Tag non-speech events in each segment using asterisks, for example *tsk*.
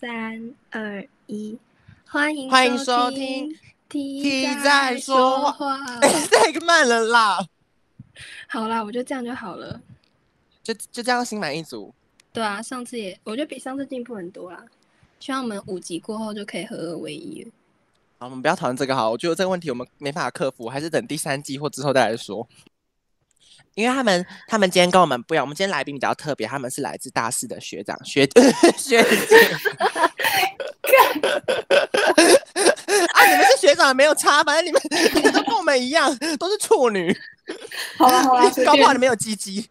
三二一，欢迎欢迎收听 T 在说话，*laughs* 太慢了啦。好啦，我觉得这样就好了，就就这样心满意足。对啊，上次也我觉得比上次进步很多啦。希望我们五集过后就可以合二为一了。好，我们不要讨论这个好，我觉得这个问题我们没办法克服，还是等第三季或之后再来说。因为他们，他们今天跟我们不一样。我们今天来宾比较特别，他们是来自大四的学长学 *laughs* 学姐。啊，你们是学长没有差，反正你们你们都跟我们一样，都是处女。*laughs* 好了好了，搞不好你们有鸡鸡。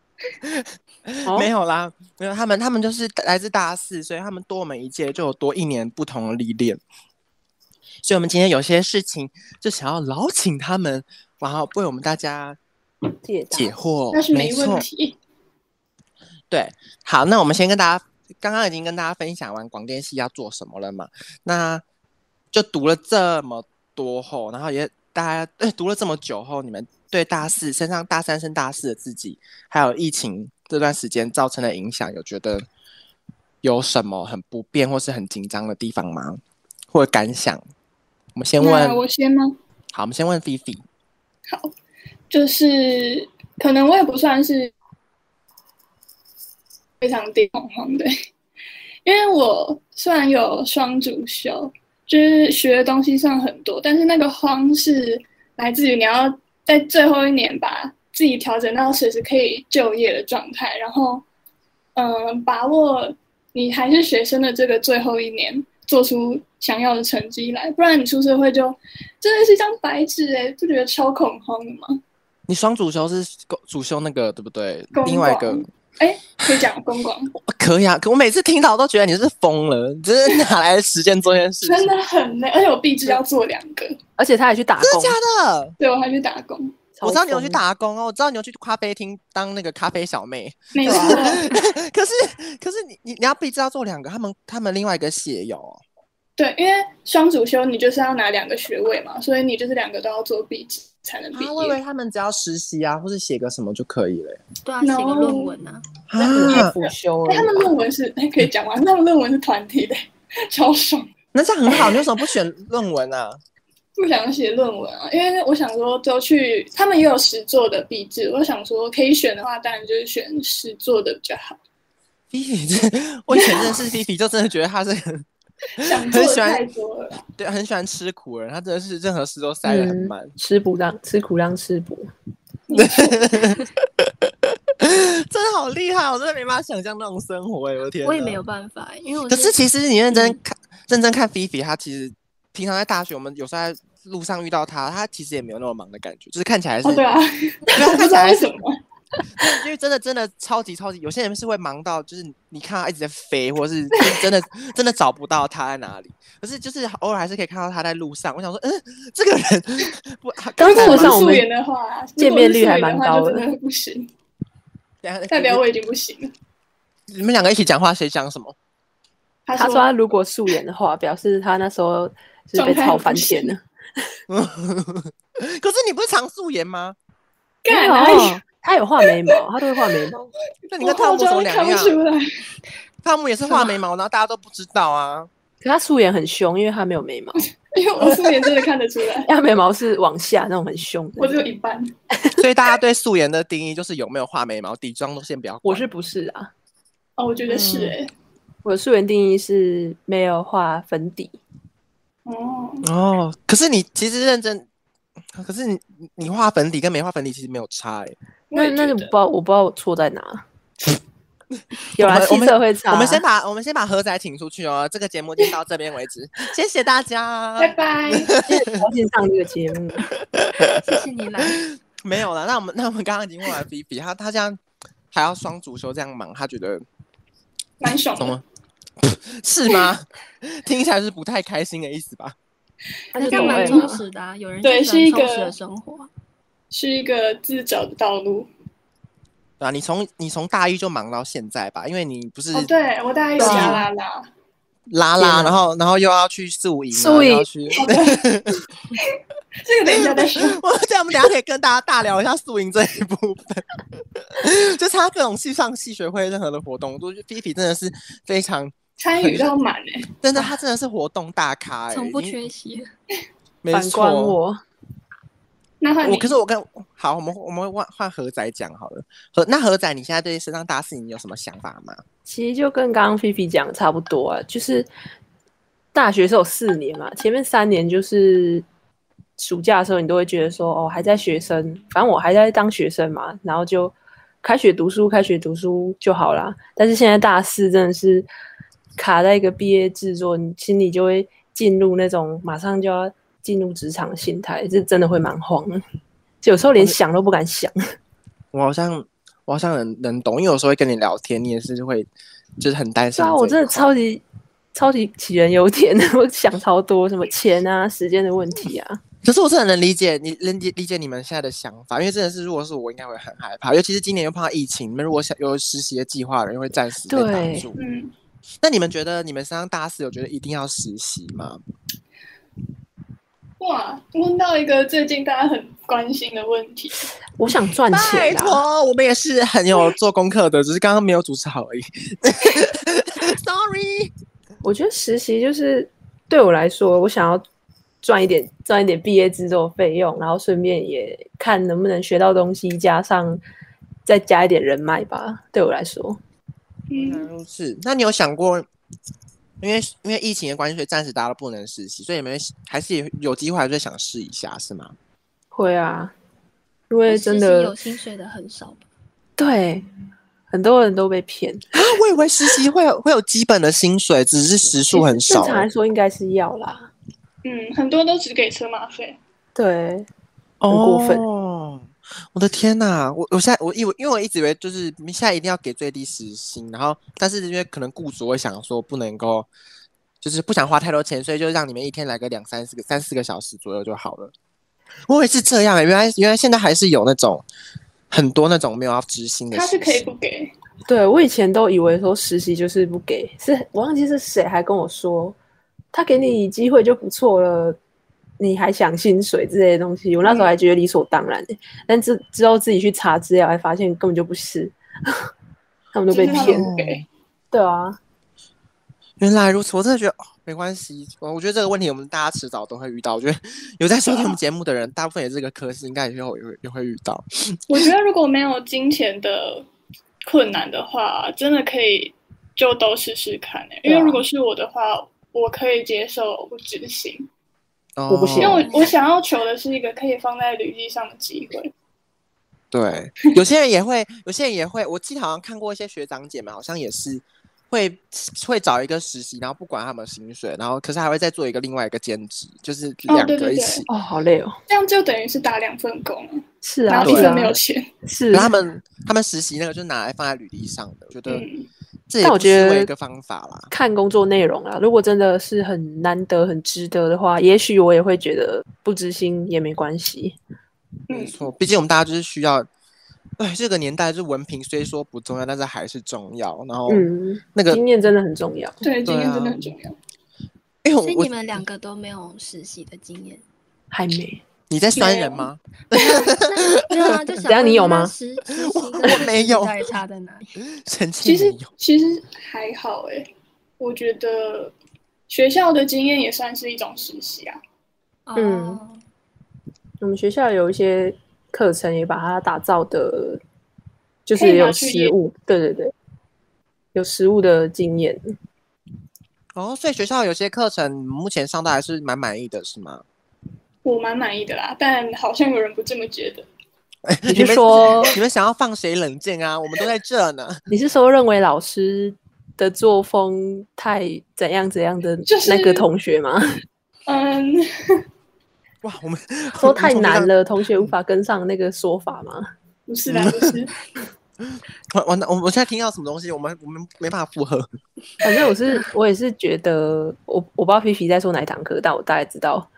*laughs* 没有啦，没有。他们他们就是来自大四，所以他们多我们一届，就有多一年不同的历练。所以，我们今天有些事情就想要老请他们，然后为我们大家。解解惑，那是没问题。*laughs* 对，好，那我们先跟大家，刚刚已经跟大家分享完广电系要做什么了嘛？那就读了这么多后，然后也大家对读了这么久后，你们对大四升上大三升大四的自己，还有疫情这段时间造成的影响，有觉得有什么很不便或是很紧张的地方吗？或者感想？我们先问，我先吗？好，我们先问菲菲。好。就是可能我也不算是非常地恐慌的，因为我虽然有双主修，就是学的东西算很多，但是那个慌是来自于你要在最后一年把自己调整到随时可以就业的状态，然后嗯，把握你还是学生的这个最后一年，做出想要的成绩来，不然你出社会就真的是一张白纸哎，不觉得超恐慌的吗？你双主修是主修那个对不对？另外一个，哎，可以讲公广，可以啊。可我每次听到我都觉得你是疯了，你这是哪来的时间做这件事？真的很累，而且我毕制要做两个，而且他还去打工，真的假的？对，我还去打工。我知道你有去打工哦，我知道你有去咖啡厅当那个咖啡小妹。没错。*laughs* 可是，可是你你你要毕制要做两个，他们他们另外一个系有、哦。对，因为双主修你就是要拿两个学位嘛，所以你就是两个都要做毕业才能毕业。我以为他们只要实习啊，或者写个什么就可以了。对啊，写个论文啊。啊，辅修。他们论文是哎，可以讲完。*laughs* 他们论文是团体的，*laughs* 超爽。那这样很好，你为什么不选论文啊？不想写论文啊，因为我想说都去，他们也有实作的毕制。我想说可以选的话，当然就是选实作的比较好。菲菲，我以前认识菲菲，就真的觉得他是很。*laughs* 想做太多了，对，很喜欢吃苦的人，他真的是任何事都塞得很满，嗯，吃补让吃苦让吃补，*laughs* 真的好厉害，我真的没办法想象那种生活，哎，我的天，我也没有办法，因为我可是其实你认真看，嗯、认真看菲菲，她其实平常在大学，我们有时候在路上遇到她，她其实也没有那么忙的感觉，就是看起来是，哦、对啊，*laughs* 看起来是什么？*laughs* 因为真的真的超级超级，有些人是会忙到，就是你看他一直在飞，或者是真的真的找不到他在哪里。可是就是偶尔还是可以看到他在路上。我想说，嗯，这个人不，刚刚是素颜的话，见面率还蛮高的。的不行，代表我已经不行了。你们两个一起讲话，谁讲什么？他说他如果素颜的话，表示他那时候是被炒翻天了。*laughs* 可是你不是常素颜吗？干嘛？他有画眉毛，他都会画眉毛。*laughs* 那你跟汤姆怎么两样？汤姆也是画眉毛，*laughs* 然后大家都不知道啊。可他素颜很凶，因为他没有眉毛。*laughs* 因为我素颜真的看得出来，他眉毛是往下那种很凶的。我只有一半。所以大家对素颜的定义就是有没有画眉毛，底妆都先不要。我是不是啊？哦，我觉得是哎。我的素颜定义是没有画粉底。哦哦，可是你其实认真，可是你你画粉底跟没画粉底其实没有差哎。那那就不知道，我不知道我错在哪。*laughs* 有啊，气色会差。我们先把我们先把何仔请出去哦。这个节目就到这边为止，谢谢大家，*laughs* 拜拜。高兴上这个节目，*laughs* 谢谢你来。没有了，那我们那我们刚刚已经问完 B B，，他他这样还要双主修这样忙，他觉得蛮爽的，是吗？听起来是不太开心的意思吧？他是蛮充实的，有人对是一个充实的生活。是一个自找的道路，对啊，你从你从大一就忙到现在吧，因为你不是、哦、对我大一拉拉拉。拉拉，然后然后又要去宿营，宿营。去，*laughs* 这个等一下再说。*laughs* 我这样我们等下可以跟大家大聊一下宿营这一部分，*laughs* 就他各种系上系学会任何的活动，我觉得菲菲真的是非常参与到满哎，真的，他真的是活动大咖哎，从不缺席。没反观我，那我可是我跟好，我们我们换换何仔讲好了。何那何仔，你现在对身上大事，你有什么想法吗？其实就跟刚刚菲菲讲的差不多啊，就是大学是有四年嘛，前面三年就是暑假的时候，你都会觉得说哦，还在学生，反正我还在当学生嘛，然后就开学读书，开学读书就好啦。但是现在大四真的是卡在一个毕业制作，你心里就会进入那种马上就要。进入职场的心态，这真的会蛮慌的，就有时候连想都不敢想。*laughs* 我好像，我好像能能懂，因为有时候会跟你聊天，你也是会，就是很担心。对啊，我真的超级超级杞人忧天的，*laughs* 我想超多，什么钱啊、时间的问题啊。可是我是很能理解你，能理理解你们现在的想法，因为真的是，如果是我，应该会很害怕，尤其是今年又碰到疫情，你们如果想有实习的计划，人会暂时被挡住。嗯，那你们觉得你们升上大四有觉得一定要实习吗？哇，问到一个最近大家很关心的问题。我想赚钱啊。拜托，我们也是很有做功课的，只是刚刚没有主持好而已。*laughs* Sorry。我觉得实习就是对我来说，我想要赚一点赚一点毕业制作费用，然后顺便也看能不能学到东西，加上再加一点人脉吧。对我来说，嗯，是。那你有想过？因为因为疫情的关系，所以暂时大家都不能实习，所以你们还是有有机会还是想试一下，是吗？会啊，因为真的有薪水的很少。对，很多人都被骗啊！我以为实习会有会有基本的薪水，只是时数很少。正常来说应该是要啦。嗯，很多都只给车马费。对，很过分。哦我的天呐，我我现在我以为，因为我一直以为就是现在一定要给最低时薪，然后但是因为可能雇主会想说不能够，就是不想花太多钱，所以就让你们一天来个两三四个三四个小时左右就好了。我也是这样，原来原来现在还是有那种很多那种没有要执行的，他是可以不给。对，我以前都以为说实习就是不给，是我忘记是谁还跟我说，他给你机会就不错了。你还想薪水之类的东西？我那时候还觉得理所当然但之之后自己去查资料，还发现根本就不是，*laughs* 他们都被骗。对啊，原来如此，我真的觉得哦，没关系。我觉得这个问题我们大家迟早都会遇到。我觉得有在收听我们节目的人，啊、大部分也是这个科室，应该也会也会也会遇到。*laughs* 我觉得如果没有金钱的困难的话，真的可以就都试试看。因为如果是我的话，我可以接受不执行。我不行，因为我我想要求的是一个可以放在履历上的机会。对，有些人也会，有些人也会。我记得好像看过一些学长姐们，好像也是会会找一个实习，然后不管他们薪水，然后可是还会再做一个另外一个兼职，就是两个一起。哦，对对对。哦，好累哦。这样就等于是打两份工。是啊，然后一分没有钱。是。他们他们实习那个就拿来放在履历上的，觉得。嗯但我觉得一个方法啦，看工作内容啦。如果真的是很难得、很值得的话，也许我也会觉得不执行也没关系。没错，毕竟我们大家就是需要。哎，这个年代就文凭虽说不重要，但是还是重要。然后，嗯，那个经验真的很重要。对，经验真的很重要。哎，所以你们两个都没有实习的经验？还没。你在酸人吗？没有 *laughs* 啊，就想。只要你有吗？我没有。差在哪里？其实其实还好哎，我觉得学校的经验也算是一种实习啊。嗯，我们学校有一些课程也把它打造的，就是有实物。对对对，有实物的经验。哦，所以学校有些课程目前上的还是蛮满意的，是吗？我蛮满意的啦，但好像有人不这么觉得。你是说你们想要放谁冷静啊？我们都在这呢。*laughs* 你是说认为老师的作风太怎样怎样的那个同学吗？就是、嗯，*laughs* 哇，我们 *laughs* 说太难了，同学无法跟上那个说法吗？不是啦，不是。我我我我现在听到什么东西？我们我们没办法附和。反正我是我也是觉得，我我不知道皮皮在说哪一堂课，但我大概知道。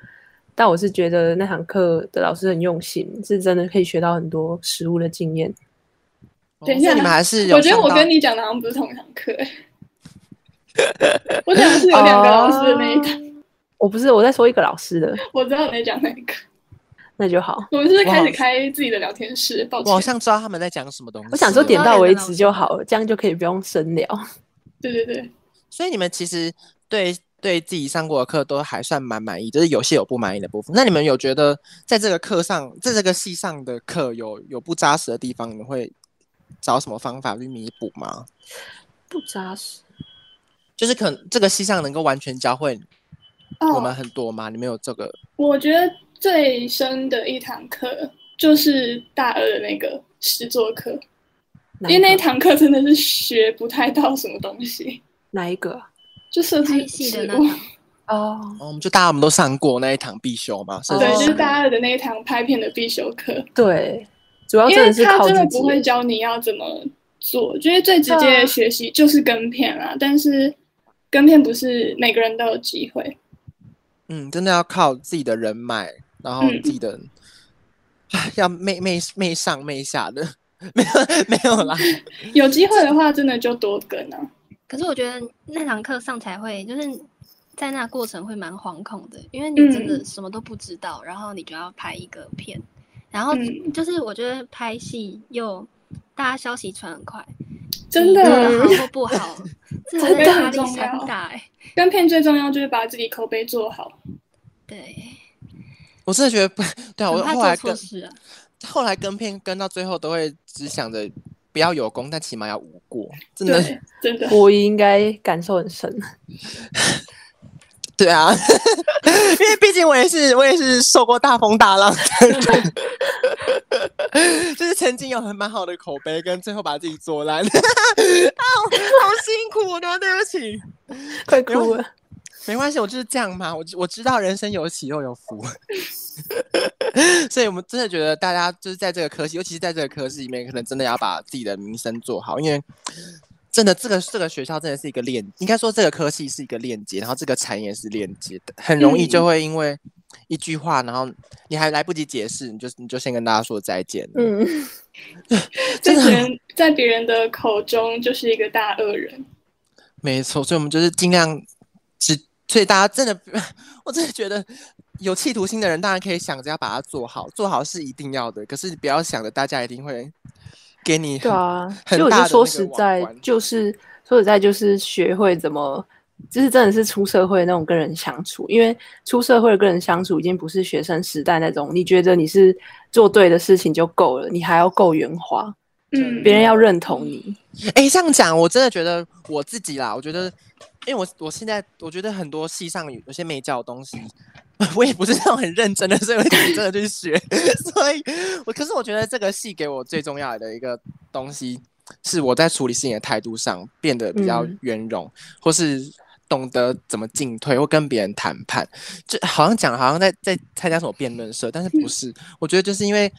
但我是觉得那堂课的老师很用心，是真的可以学到很多实物的经验。等一下，你们还是有我觉得我跟你讲的好像不是同一堂课。我讲的是有两个老师的那一堂。Uh, 我不是我在说一个老师的。我知道你在讲哪一个，*laughs* 那就好。我们是开始开自己的聊天室，抱歉。我好像知道他们在讲什么东西。我想说点到为止就好了，这样就可以不用深聊。对对对。所以你们其实对对自己上过的课都还算蛮满意，就是有些有不满意的部分。那你们有觉得在这个课上，在这个系上的课有有不扎实的地方，你们会找什么方法去弥补吗？不扎实，就是可能这个系上能够完全教会我们很多吗？哦、你们有这个？我觉得最深的一堂课就是大二的那个实作课，因为那一堂课真的是学不太到什么东西。哪一个？就设计系的哦，我们就大家我们都上过那一堂必修嘛，对，就是大二的那一堂拍片的必修课。对，主要真的是靠他真的不会教你要怎么做，就是最直接的学习就是跟片啊，但是跟片不是每个人都有机会。嗯，真的要靠自己的人脉，然后自己的，要妹妹妹上妹下的，*laughs* 没有没有啦。*laughs* 有机会的话，真的就多跟啊。可是我觉得那堂课上才会，就是在那过程会蛮惶恐的，因为你真的什么都不知道，嗯、然后你就要拍一个片，然后就是我觉得拍戏又大家消息传很快，真的好或不好，*laughs* 真的压力很大哎。跟片最重要就是把自己口碑做好。对，我真的觉得不 *laughs* 对啊，我后来跟、啊、后来跟片跟到最后都会只想着。不要有功，但起码要无过，真的，真的，我应该感受很深。*laughs* 对啊，因为毕竟我也是，我也是受过大风大浪。的人，就是曾经有很蛮好的口碑，跟最后把自己做烂，*laughs* 啊，好辛苦的，对不起，快哭了。没关系，我就是这样嘛。我我知道人生有起又有伏，*laughs* 所以我们真的觉得大家就是在这个科系，尤其是在这个科系里面，可能真的要把自己的名声做好，因为真的这个这个学校真的是一个链，应该说这个科系是一个链接，然后这个产业是链接的，很容易就会因为一句话，然后你还来不及解释，你就你就先跟大家说再见。嗯，*laughs* 在别人在别人的口中就是一个大恶人。没错，所以我们就是尽量只。所以大家真的，*laughs* 我真的觉得有企图心的人，当然可以想着要把它做好，做好是一定要的。可是你不要想着大家一定会给你。对啊，所以我就说实在，就是说实在，就是学会怎么，就是真的是出社会那种跟人相处。因为出社会跟人相处，已经不是学生时代那种，你觉得你是做对的事情就够了，你还要够圆滑，嗯，别人要认同你。哎、欸，这样讲，我真的觉得我自己啦，我觉得。因为我我现在我觉得很多戏上有有些没教的东西，*laughs* 我也不是那种很认真的，所以我真的去学。*laughs* 所以我可是我觉得这个戏给我最重要的一个东西，是我在处理事情的态度上变得比较圆融，嗯、或是懂得怎么进退，或跟别人谈判。就好像讲好像在在参加什么辩论社，但是不是？我觉得就是因为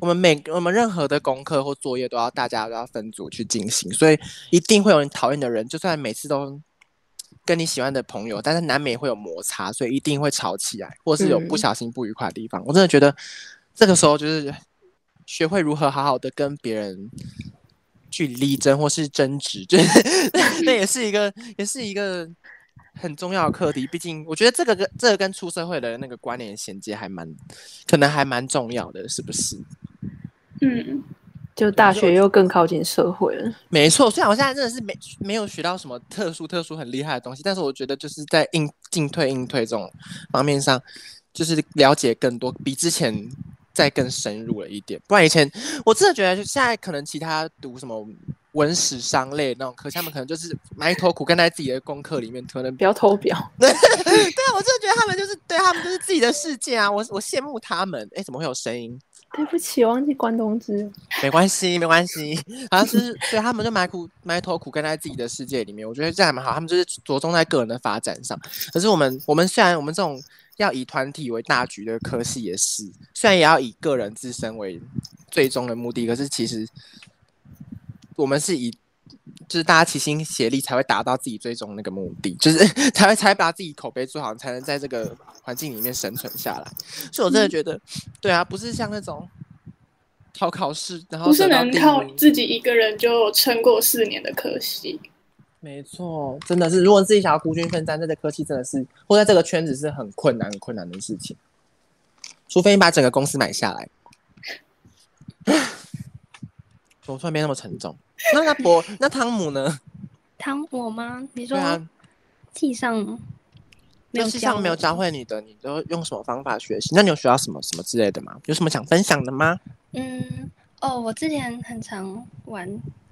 我们每我们任何的功课或作业都要大家都要分组去进行，所以一定会有人讨厌的人，就算每次都。跟你喜欢的朋友，但是难免会有摩擦，所以一定会吵起来，或是有不小心不愉快的地方。嗯、我真的觉得，这个时候就是学会如何好好的跟别人去力争或是争执，*laughs* 就是那也是一个，也是一个很重要的课题。毕竟，我觉得这个跟这个跟出社会的那个关联衔接还蛮，可能还蛮重要的，是不是？嗯。就大学又更靠近社会了，没错。虽然我现在真的是没没有学到什么特殊、特殊很厉害的东西，但是我觉得就是在应进退、应退这种方面上，就是了解更多，比之前再更深入了一点。不然以前我真的觉得，就现在可能其他读什么文史商类那种课，他们可能就是埋头苦干在自己的功课里面，可能不要偷表。*laughs* 对啊，我真的觉得他们就是对他们就是自己的世界啊，我我羡慕他们。哎，怎么会有声音？对不起，忘记关东芝。没关系，没关系。好像是对他们就埋苦埋头苦干在自己的世界里面，我觉得这样蛮好。他们就是着重在个人的发展上。可是我们，我们虽然我们这种要以团体为大局的科系也是，虽然也要以个人自身为最终的目的，可是其实我们是以就是大家齐心协力才会达到自己最终那个目的，就是 *laughs* 才会才会把自己口碑做好，才能在这个。环境里面生存下来，所以我真的觉得，嗯、对啊，不是像那种 *laughs* 考考试，然后不是能靠自己一个人就撑过四年的科系。没错，真的是，如果自己想要孤军奋战，这个科系真的是，或在这个圈子是很困难、很困难的事情。除非你把整个公司买下来。*sighs* 怎么突然变那么沉重？*laughs* 那那博，那汤姆呢？汤姆吗？你说啊，系上没有系上没有教会你的，你都用什么方法学习？那你有学到什么什么之类的吗？有什么想分享的吗？嗯，哦，我之前很常玩，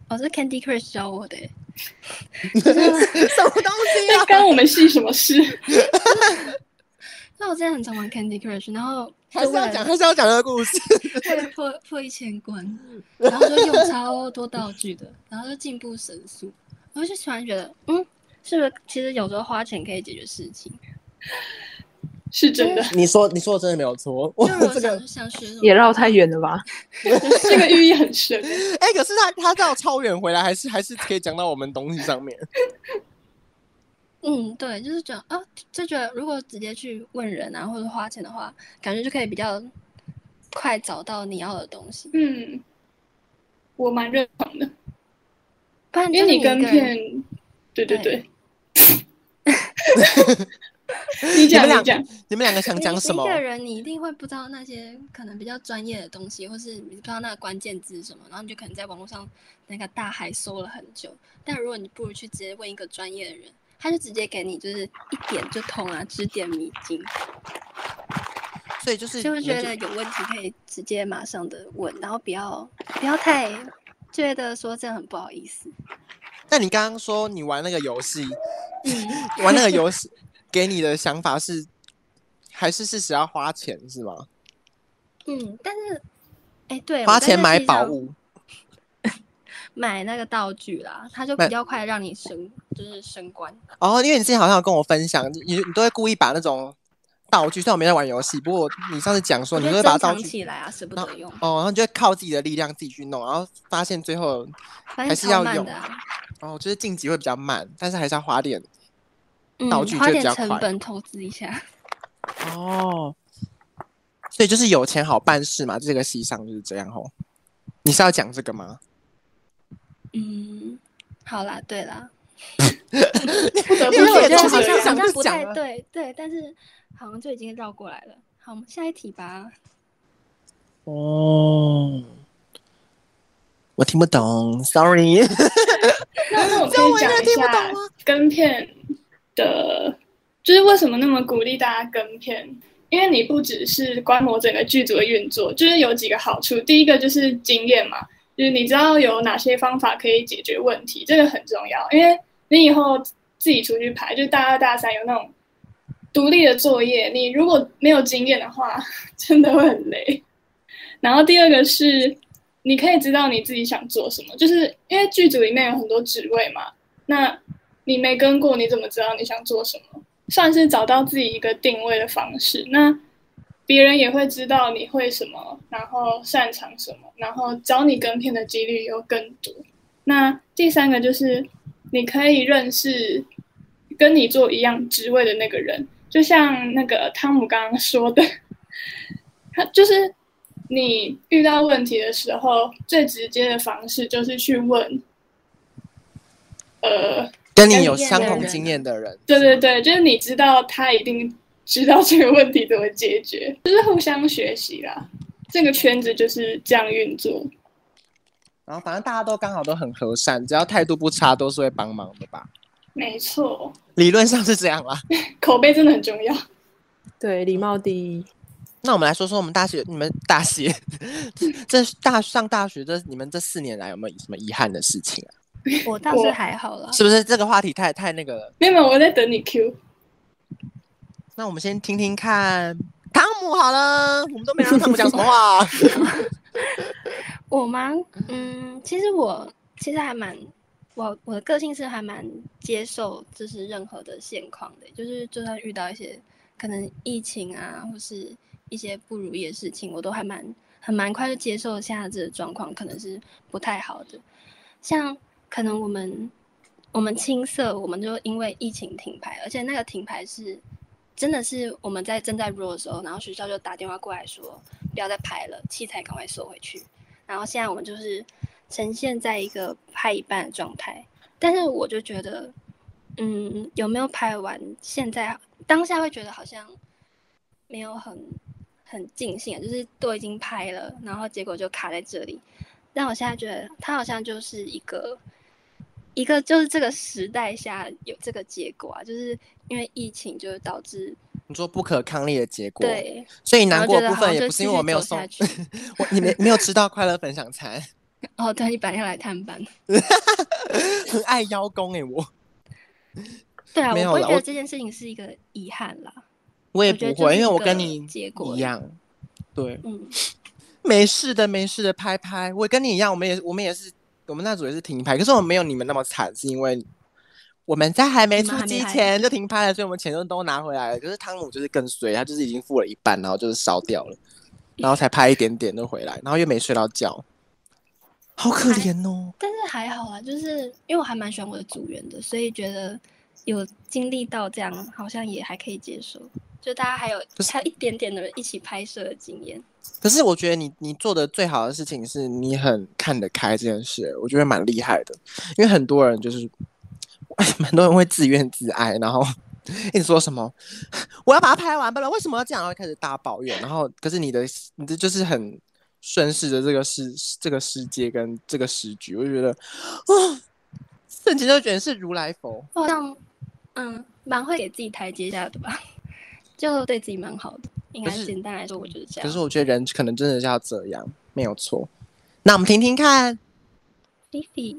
哦，是 Candy Crush 教我的，*laughs* 什么东西啊？*laughs* 关我们系什么事？那我之前很常玩 Candy Crush，然后还是要讲，还是要讲这个故事。*laughs* 会破破一千关，然后就用超多道具的，然后就进步神速。我就突然觉得，嗯，是不是其实有时候花钱可以解决事情？是真的。你说，你说的真的没有错。我这个也绕太远了吧？*laughs* 这个寓意很深。*laughs* 哎、欸，可是他他绕超远回来，还是还是可以讲到我们东西上面。嗯，对，就是觉得啊，就觉得如果直接去问人啊，或者花钱的话，感觉就可以比较快找到你要的东西。嗯，我蛮认同的。不然你因为你跟片，对对对。*laughs* 你讲你讲，你们两个想讲什么？一个人你一定会不知道那些可能比较专业的东西，或是你不知道那个关键字是什么，然后你就可能在网络上那个大海搜了很久。但如果你不如去直接问一个专业的人。他就直接给你，就是一点就通啊，指点迷津。所以就是就会觉得有问题可以直接马上的问，然后不要不要太觉得说这样很不好意思。那你刚刚说你玩那个游戏，嗯、*laughs* 玩那个游戏给你的想法是，还是事实要花钱是吗？嗯，但是，哎、欸，对，花钱买宝物。买那个道具啦，他就比较快让你升，就是升官。哦，因为你之前好像有跟我分享，你你都会故意把那种道具，虽然我没在玩游戏，不过你上次讲说你都会把道具起来啊，舍不得用。哦，然后你就会靠自己的力量自己去弄，然后发现最后还是要用。啊、哦，就是晋级会比较慢，但是还是要花点道具就比较快，嗯、花点成本投资一下。哦，所以就是有钱好办事嘛，这个戏上就是这样吼。你是要讲这个吗？嗯，好啦，对啦，*laughs* 不得不说，我觉得好像好像不太对，对，但是好像就已经绕过来了。好，我们下一题吧。哦，我听不懂，sorry。*laughs* 那那我可以讲一下跟片的，就是为什么那么鼓励大家跟片？因为你不只是观摩整个剧组的运作，就是有几个好处。第一个就是经验嘛。就是你知道有哪些方法可以解决问题，这个很重要。因为你以后自己出去排，就大二大三有那种独立的作业，你如果没有经验的话，真的会很累。然后第二个是，你可以知道你自己想做什么，就是因为剧组里面有很多职位嘛，那你没跟过，你怎么知道你想做什么？算是找到自己一个定位的方式。那别人也会知道你会什么，然后擅长什么，然后找你跟片的几率又更多。那第三个就是，你可以认识跟你做一样职位的那个人，就像那个汤姆刚刚说的，*laughs* 他就是你遇到问题的时候，最直接的方式就是去问，呃，跟你有相同经验的人。对对对，就是你知道他一定。知道这个问题怎么解决，就是互相学习啦。这个圈子就是这样运作。然后反正大家都刚好都很和善，只要态度不差，都是会帮忙的吧？没错，理论上是这样啦。*laughs* 口碑真的很重要。对，礼貌第一。那我们来说说我们大学，你们大学这大上大学这你们这四年来有没有什么遗憾的事情啊？我倒是还好啦。是不是这个话题太太那个了？没有没有，我在等你 Q。那我们先听听看汤姆好了，我们都没让汤姆讲什么话。*laughs* 我吗？嗯，其实我其实还蛮我我的个性是还蛮接受，就是任何的现况的，就是就算遇到一些可能疫情啊，或是一些不如意的事情，我都还蛮很蛮快就接受现在这个状况可能是不太好的。像可能我们我们青涩，我们就因为疫情停牌，而且那个停牌是。真的是我们在正在 roll 的时候，然后学校就打电话过来说不要再拍了，器材赶快收回去。然后现在我们就是呈现在一个拍一半的状态，但是我就觉得，嗯，有没有拍完？现在当下会觉得好像没有很很尽兴，就是都已经拍了，然后结果就卡在这里。但我现在觉得它好像就是一个一个就是这个时代下有这个结果啊，就是因为疫情，就是导致你说不可抗力的结果。对，所以难过的部分也不是因为我没有送 *laughs* 我，你没没有吃到快乐分享餐。*laughs* 哦，对，你本来要来探班，很 *laughs* 爱邀功哎，我。对啊，我会觉得这件事情是一个遗憾啦。我也不会，因为我跟你结果一样。对，嗯，没事的，没事的，拍拍。我跟你一样，我们也，我们也是，我们那组也是停拍，可是我们没有你们那么惨，是因为我们在还没出机前就停拍了，所以我们钱就都拿回来了。可是汤姆就是更衰，他就是已经付了一半，然后就是烧掉了，然后才拍一点点就回来，然后又没睡到觉，好可怜哦。但是还好啊，就是因为我还蛮喜欢我的组员的，所以觉得有经历到这样，好像也还可以接受。就大家还有还有一点点的一起拍摄的经验，可是我觉得你你做的最好的事情是你很看得开这件事，我觉得蛮厉害的。因为很多人就是，*laughs* 蛮多人会自怨自艾，然后 *laughs* 一直说什么 *laughs* 我要把它拍完，不然为什么要这样？然后开始大抱怨。然后可是你的你的就是很顺势的这个世这个世界跟这个时局，我就觉得 *sighs* 啊，瞬间就觉得是如来佛，好像嗯蛮会给自己台阶下的吧。*laughs* 就对自己蛮好的，应该简单来说，我就是这样。可是我觉得人可能真的是要这样，没有错。那我们听听看，菲菲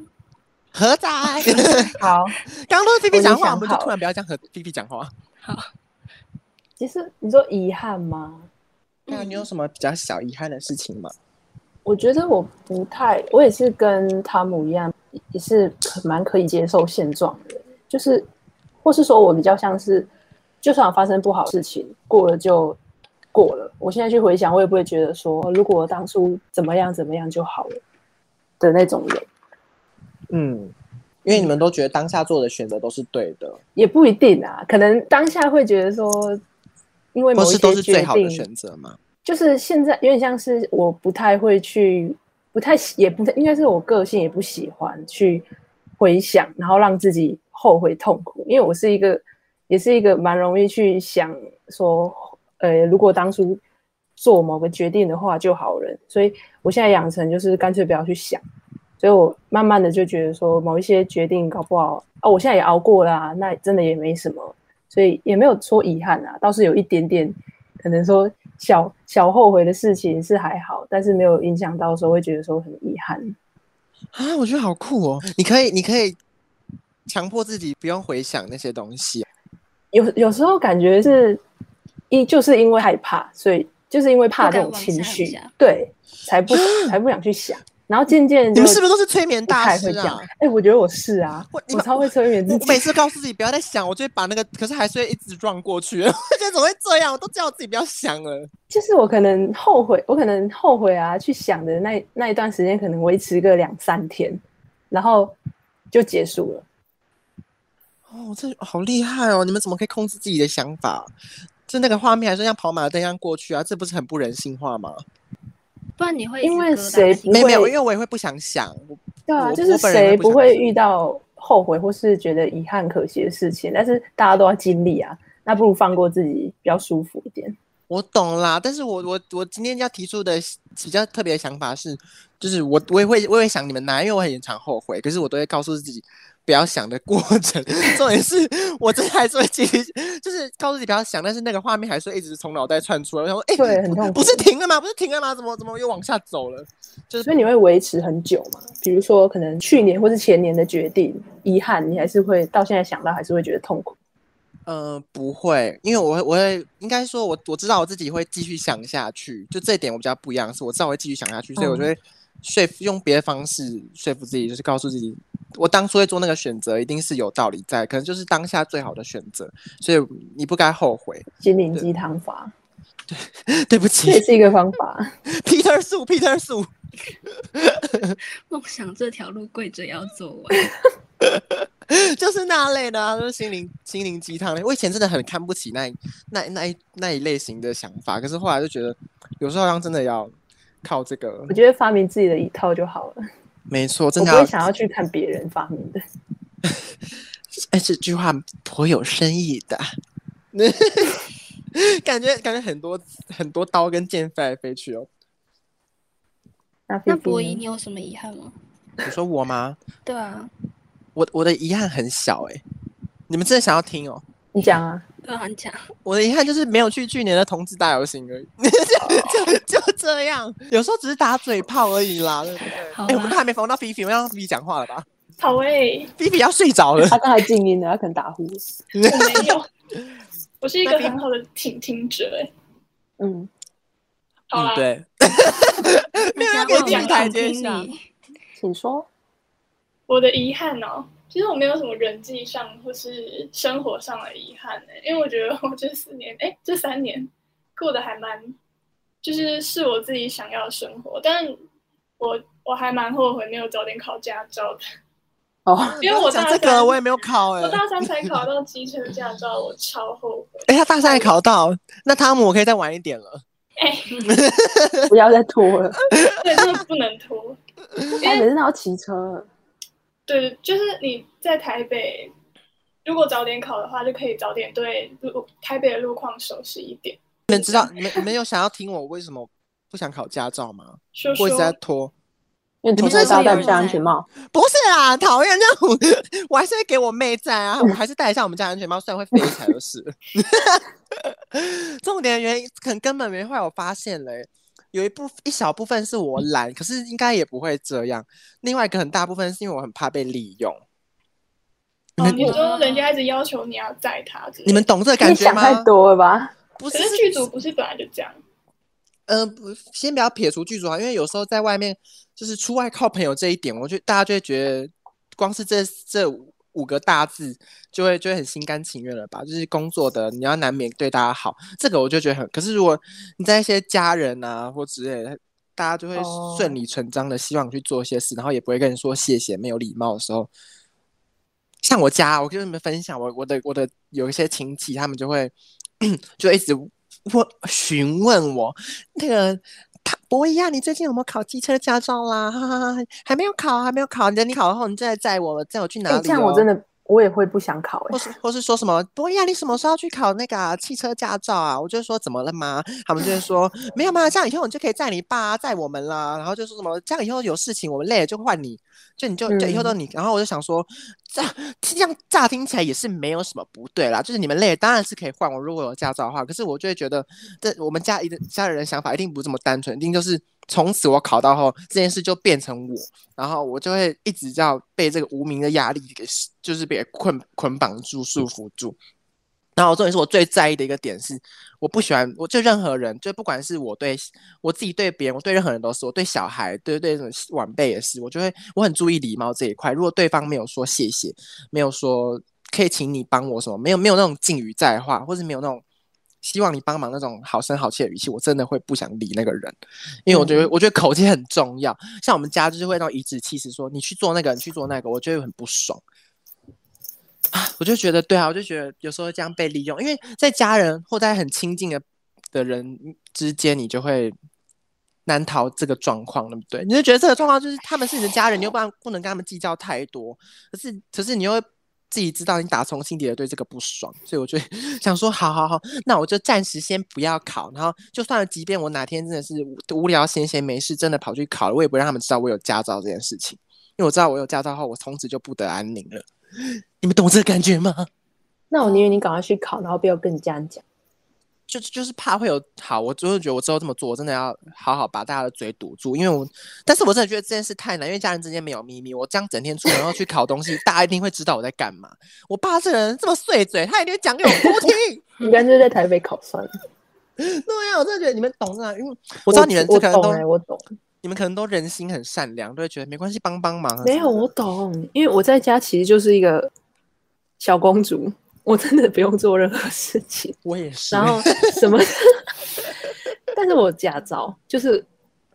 何仔 *laughs* 好，刚刚都是菲菲讲话，我们就突然不要这样和菲菲讲话。好，其实你说遗憾吗？那你有什么比较小遗憾的事情吗？我觉得我不太，我也是跟汤姆一样，也是蛮可以接受现状的，就是或是说我比较像是。就算发生不好事情，过了就过了。我现在去回想，我也不会觉得说，如果当初怎么样怎么样就好了的那种人。嗯，因为你们都觉得当下做的选择都是对的，也不一定啊。可能当下会觉得说，因为某些都是最好的选择嘛。就是现在有点像是我不太会去，不太也不太应该是我个性也不喜欢去回想，然后让自己后悔痛苦，因为我是一个。也是一个蛮容易去想说，呃，如果当初做某个决定的话就好人，所以我现在养成就是干脆不要去想，所以我慢慢的就觉得说，某一些决定搞不好啊，我现在也熬过了啊，那真的也没什么，所以也没有说遗憾啊，倒是有一点点可能说小小后悔的事情是还好，但是没有影响到说会觉得说很遗憾。啊，我觉得好酷哦，你可以你可以强迫自己不用回想那些东西。有有时候感觉是，一就是因为害怕，所以就是因为怕这种情绪，对，才不才不想去想。然后渐渐，你们是不是都是催眠大师啊？哎、欸，我觉得我是啊，我，我超会催眠自己。我每次告诉自己不要再想，我就会把那个，可是还是会一直撞过去。我觉得怎么会这样？我都叫我自己不要想了。就是我可能后悔，我可能后悔啊，去想的那那一段时间可能维持个两三天，然后就结束了。哦，这好厉害哦！你们怎么可以控制自己的想法？就那个画面还是像跑马灯一样过去啊？这不是很不人性化吗？不然你会因为谁不会？没没有，因为我也会不想想。对啊，就是谁不会遇到后悔或是觉得遗憾、可惜的事情？但是大家都要经历啊，那不如放过自己，比较舒服一点。我懂啦，但是我我我今天要提出的比较特别的想法是，就是我我也会我也会想你们拿，因为我很常后悔，可是我都会告诉自己。不要想的过程，重点是我真的还是会继续，就是告诉你不要想，但是那个画面还是会一直从脑袋窜出来。我想说，哎、欸，对，很痛苦。不是停了吗？不是停了吗？怎么怎么又往下走了？就是所以你会维持很久嘛？比如说，可能去年或是前年的决定，遗憾，你还是会到现在想到还是会觉得痛苦。呃，不会，因为我会，我会应该说我，我我知道我自己会继续想下去。就这一点我比较不一样，是我知道我会继续想下去，所以我就会说服，用别的方式说服自己，就是告诉自己。我当初会做那个选择，一定是有道理在，可能就是当下最好的选择，所以你不该后悔。心灵鸡汤法，对，*laughs* 对不起，这也是一个方法。*laughs* Peter 树，Peter 树，*laughs* 梦想这条路跪着要走完，就是那类的、啊，就是心灵心灵鸡汤类。我以前真的很看不起那那那一那一类型的想法，可是后来就觉得，有时候好像真的要靠这个。我觉得发明自己的一套就好了。没错，真的。我不会想要去看别人发明的。*laughs* 哎，这句话颇有深意的。*laughs* 感觉感觉很多很多刀跟剑飞来飞去哦。那博弈，你有什么遗憾吗？你说我吗？对啊。我我的遗憾很小哎、欸，你们真的想要听哦？你讲啊，都很强。*laughs* 我的遗憾就是没有去去年的同志大游行而已，*laughs* 就就这样。有时候只是打嘴炮而已啦，对不对？哎、欸，我们都还没逢到菲菲，我们让菲菲讲话了吧？好诶、欸，菲菲要睡着了，他刚才静音了，他可能打呼。*laughs* 我没有，我是一个很好的倾听者诶、欸。嗯，好啦，对，没有要给你台阶下，请说。我的遗憾哦，其实我没有什么人际上或是生活上的遗憾呢，因为我觉得我这四年，哎，这三年过得还蛮，就是是我自己想要的生活，但我我还蛮后悔没有早点考驾照的。哦，因为我大三这个我也没有考哎，我大三才考到机车驾照，我超后悔。哎，他大三还考到，那汤姆我可以再晚一点了。哎，不要再拖了，对，真的不能拖，因为每次都要骑车。对，就是你在台北，如果早点考的话，就可以早点对路台北的路况熟悉一点。你们知道，你们你们有想要听我为什么不想考驾照吗？说说我一直在拖，你们是戴不下安全帽。不是啦，讨厌这种，我还是会给我妹戴啊，我还是戴一下我们家安全帽，虽然会飞起来就是。重点的原因可能根本没会有发现嘞。有一部一小部分是我懒，可是应该也不会这样。另外一个很大部分是因为我很怕被利用。哦，你说人家一直要求你要载他，你们懂这个感觉吗？想太多了吧？不是，剧组不是本来就这样。呃，不，先不要撇除剧组啊，因为有时候在外面就是出外靠朋友这一点，我觉得大家就会觉得，光是这这。五个大字就会就会很心甘情愿了吧？就是工作的，你要难免对大家好，这个我就觉得很。可是如果你在一些家人啊或之类的，大家就会顺理成章的希望去做一些事，然后也不会跟你说谢谢，没有礼貌的时候。像我家，我跟你们分享，我我的我的有一些亲戚，他们就会 *clears throat* 就一直问询问我那个。博一啊，你最近有没有考机车驾照啦？哈哈哈，还没有考，还没有考。等你考了后，你再载我，载我去哪里、哦？这样我真的，我也会不想考哎。或是或是说什么？博一啊，你什么时候要去考那个、啊、汽车驾照啊？我就说怎么了吗？他们就会说没有嘛，这样以后你就可以载你爸载我们啦。然后就说什么这样以后有事情我们累了就换你，就你就就以后都你。然后我就想说，这样这样乍听起来也是没有什么不对啦。就是你们累了当然是可以换我，如果有驾照的话。可是我就会觉得，这我们家一个家里人想法一定不这么单纯，一定就是。从此我考到后，这件事就变成我，然后我就会一直要被这个无名的压力给，就是被捆捆绑住、束缚住。然后重点是我最在意的一个点是，我不喜欢，我就任何人，就不管是我对我自己对别人，我对任何人都是，我对小孩，对对这种晚辈也是，我就会我很注意礼貌这一块。如果对方没有说谢谢，没有说可以请你帮我什么，没有没有那种敬语在话，或是没有那种。希望你帮忙那种好声好气的语气，我真的会不想理那个人，因为我觉得、嗯、我觉得口气很重要。像我们家就是会那种颐指气使说，你去做那个，你去做那个，我觉得很不爽。啊，我就觉得对啊，我就觉得有时候这样被利用，因为在家人或在很亲近的的人之间，你就会难逃这个状况，对不对？你就觉得这个状况就是他们是你的家人，你又不能不能跟他们计较太多。可是可是你又会。自己知道你打从心底的对这个不爽，所以我就 *laughs* 想说，好好好，那我就暂时先不要考。然后就算了，即便我哪天真的是无聊闲闲没事，真的跑去考了，我也不让他们知道我有驾照这件事情。因为我知道我有驾照后，我从此就不得安宁了。*gasps* 你们懂这个感觉吗？那我宁愿你赶快去考，然后不要跟你这样讲。就就是怕会有好，我就是觉得我之后这么做，我真的要好好把大家的嘴堵住，因为我，但是我真的觉得这件事太难，因为家人之间没有秘密，我这样整天出门然后去考东西，大家一定会知道我在干嘛。我爸这人这么碎嘴，他一定会讲给我多听。你干脆在台北考算了。*laughs* 对呀，我真的觉得你们懂啊，因为我知道你们这可能都我懂、欸，我懂，你们可能都人心很善良，都会觉得没关系，帮帮忙。没有，我懂，因为我在家其实就是一个小公主。我真的不用做任何事情，我也是。然后 *laughs* 什么？*laughs* 但是我驾照就是